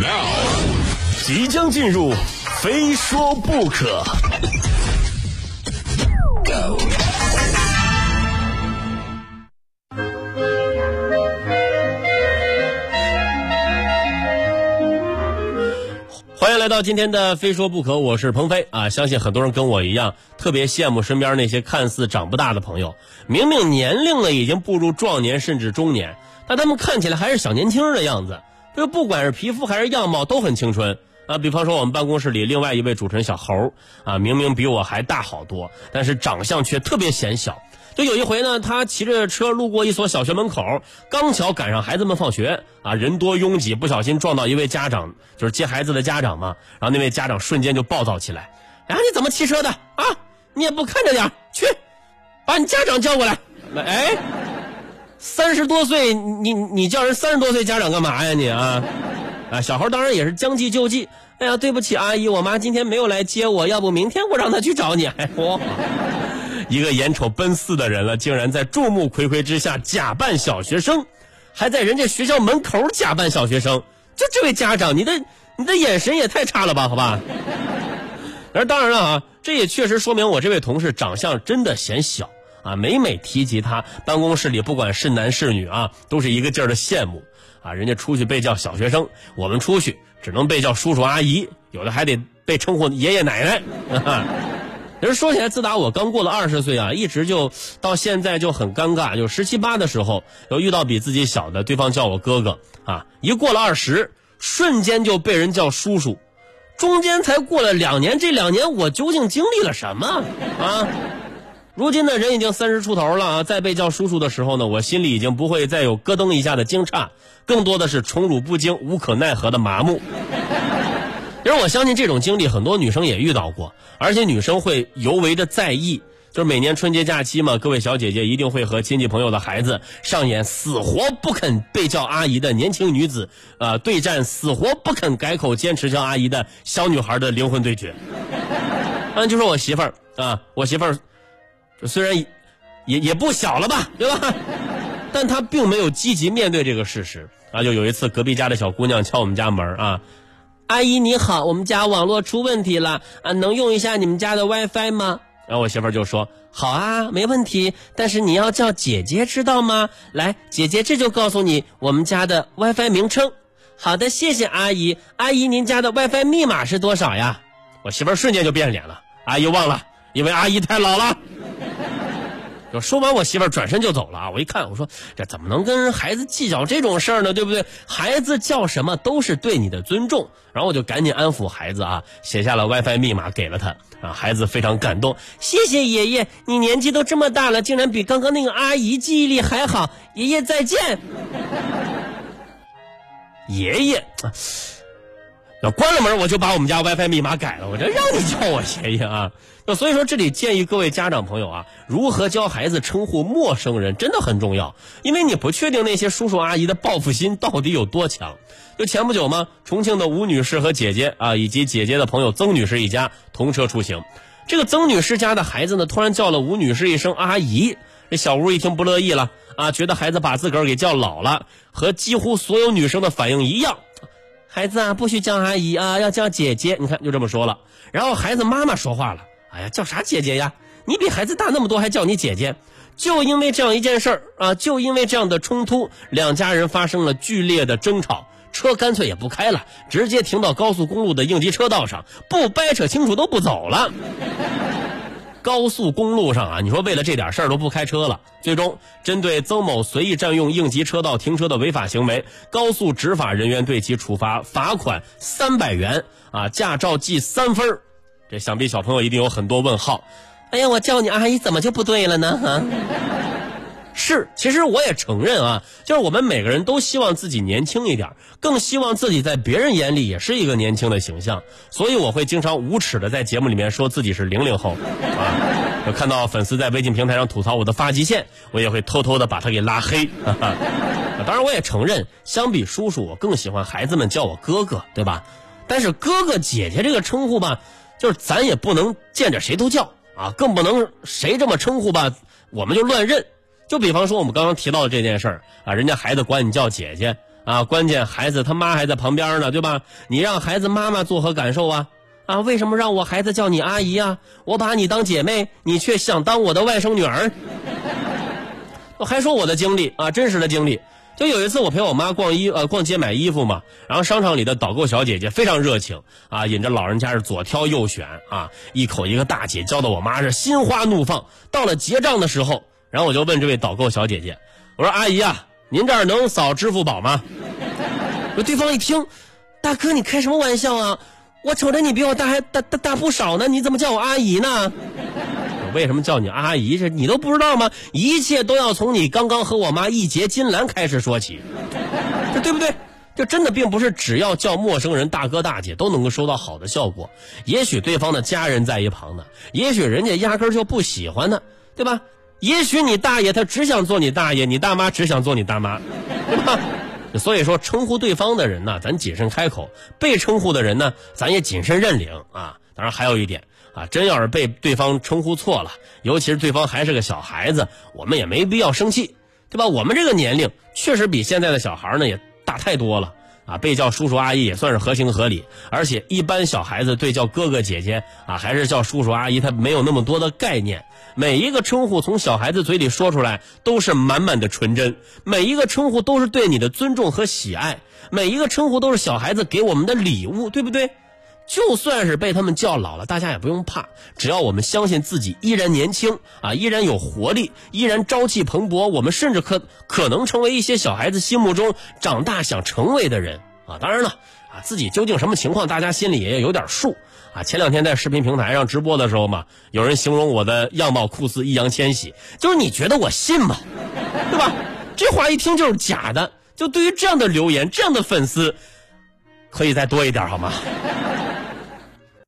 Now，即将进入，非说不可。欢迎来到今天的《非说不可》，我是鹏飞啊！相信很多人跟我一样，特别羡慕身边那些看似长不大的朋友，明明年龄了已经步入壮年甚至中年，但他们看起来还是小年轻的样子。就不管是皮肤还是样貌都很青春啊！比方说我们办公室里另外一位主持人小猴啊，明明比我还大好多，但是长相却特别显小。就有一回呢，他骑着车路过一所小学门口，刚巧赶上孩子们放学啊，人多拥挤，不小心撞到一位家长，就是接孩子的家长嘛。然后那位家长瞬间就暴躁起来：“啊，你怎么骑车的啊？你也不看着点去把你家长叫过来。”哎，三十多岁，你你叫人三十多岁家长干嘛呀你啊？啊，小猴当然也是将计就计。哎呀，对不起阿姨，我妈今天没有来接我，要不明天我让她去找你。哎嚯！一个眼瞅奔四的人了，竟然在众目睽睽之下假扮小学生，还在人家学校门口假扮小学生。就这位家长，你的你的眼神也太差了吧？好吧。而当然了啊，这也确实说明我这位同事长相真的显小啊。每每提及他，办公室里不管是男是女啊，都是一个劲儿的羡慕啊。人家出去被叫小学生，我们出去只能被叫叔叔阿姨，有的还得被称呼爷爷奶奶。其实说起来，自打我刚过了二十岁啊，一直就到现在就很尴尬。就十七八的时候，又遇到比自己小的，对方叫我哥哥啊。一过了二十，瞬间就被人叫叔叔。中间才过了两年，这两年我究竟经历了什么啊？如今呢，人已经三十出头了啊，再被叫叔叔的时候呢，我心里已经不会再有咯噔一下的惊诧，更多的是宠辱不惊、无可奈何的麻木。其实我相信这种经历很多女生也遇到过，而且女生会尤为的在意。就是每年春节假期嘛，各位小姐姐一定会和亲戚朋友的孩子上演死活不肯被叫阿姨的年轻女子，呃，对战死活不肯改口坚持叫阿姨的小女孩的灵魂对决。嗯，就说我媳妇儿啊，我媳妇儿虽然也也不小了吧，对吧？但他并没有积极面对这个事实啊。就有一次，隔壁家的小姑娘敲我们家门啊。阿姨你好，我们家网络出问题了啊，能用一下你们家的 WiFi 吗？然后我媳妇就说：“好啊，没问题，但是你要叫姐姐，知道吗？来，姐姐这就告诉你我们家的 WiFi 名称。好的，谢谢阿姨。阿姨，您家的 WiFi 密码是多少呀？”我媳妇瞬间就变脸了，阿姨忘了，因为阿姨太老了。就说完，我媳妇转身就走了啊！我一看，我说这怎么能跟孩子计较这种事儿呢？对不对？孩子叫什么都是对你的尊重。然后我就赶紧安抚孩子啊，写下了 WiFi 密码给了他啊。孩子非常感动，谢谢爷爷，你年纪都这么大了，竟然比刚刚那个阿姨记忆力还好。爷爷再见。爷爷，要关了门我就把我们家 WiFi 密码改了。我这让你叫我爷爷啊。那所以说，这里建议各位家长朋友啊，如何教孩子称呼陌生人真的很重要，因为你不确定那些叔叔阿姨的报复心到底有多强。就前不久嘛，重庆的吴女士和姐姐啊，以及姐姐的朋友曾女士一家同车出行，这个曾女士家的孩子呢，突然叫了吴女士一声阿姨，这小吴一听不乐意了啊，觉得孩子把自个儿给叫老了，和几乎所有女生的反应一样，孩子啊，不许叫阿姨啊，要叫姐姐。你看就这么说了，然后孩子妈妈说话了。哎呀，叫啥姐姐呀？你比孩子大那么多，还叫你姐姐？就因为这样一件事儿啊，就因为这样的冲突，两家人发生了剧烈的争吵，车干脆也不开了，直接停到高速公路的应急车道上，不掰扯清楚都不走了。高速公路上啊，你说为了这点事儿都不开车了。最终，针对曾某随意占用应急车道停车的违法行为，高速执法人员对其处罚罚款三百元啊，驾照记三分。这想必小朋友一定有很多问号，哎呀，我叫你阿姨怎么就不对了呢？哈，是，其实我也承认啊，就是我们每个人都希望自己年轻一点，更希望自己在别人眼里也是一个年轻的形象，所以我会经常无耻的在节目里面说自己是零零后啊。我看到粉丝在微信平台上吐槽我的发际线，我也会偷偷的把他给拉黑。当然，我也承认，相比叔叔，我更喜欢孩子们叫我哥哥，对吧？但是哥哥姐姐这个称呼吧。就是咱也不能见着谁都叫啊，更不能谁这么称呼吧，我们就乱认。就比方说我们刚刚提到的这件事儿啊，人家孩子管你叫姐姐啊，关键孩子他妈还在旁边呢，对吧？你让孩子妈妈作何感受啊？啊，为什么让我孩子叫你阿姨啊？我把你当姐妹，你却想当我的外甥女儿？我还说我的经历啊，真实的经历。就有一次我陪我妈逛衣呃逛街买衣服嘛，然后商场里的导购小姐姐非常热情啊，引着老人家是左挑右选啊，一口一个大姐叫的我妈是心花怒放。到了结账的时候，然后我就问这位导购小姐姐，我说阿姨啊，您这儿能扫支付宝吗？对方一听，大哥你开什么玩笑啊？我瞅着你比我大还大大大不少呢，你怎么叫我阿姨呢？我为什么叫你阿姨？这你都不知道吗？一切都要从你刚刚和我妈一结金兰开始说起，这对不对？这真的并不是只要叫陌生人大哥大姐都能够收到好的效果。也许对方的家人在一旁呢，也许人家压根就不喜欢呢，对吧？也许你大爷他只想做你大爷，你大妈只想做你大妈，对吧？所以说，称呼对方的人呢，咱谨慎开口；被称呼的人呢，咱也谨慎认领啊。当然，还有一点啊，真要是被对方称呼错了，尤其是对方还是个小孩子，我们也没必要生气，对吧？我们这个年龄确实比现在的小孩呢也大太多了啊，被叫叔叔阿姨也算是合情合理。而且，一般小孩子对叫哥哥姐姐啊，还是叫叔叔阿姨，他没有那么多的概念。每一个称呼从小孩子嘴里说出来都是满满的纯真，每一个称呼都是对你的尊重和喜爱，每一个称呼都是小孩子给我们的礼物，对不对？就算是被他们叫老了，大家也不用怕，只要我们相信自己依然年轻啊，依然有活力，依然朝气蓬勃，我们甚至可可能成为一些小孩子心目中长大想成为的人啊！当然了，啊，自己究竟什么情况，大家心里也要有点数。啊，前两天在视频平台上直播的时候嘛，有人形容我的样貌酷似易烊千玺，就是你觉得我信吗？对吧？这话一听就是假的。就对于这样的留言，这样的粉丝，可以再多一点好吗？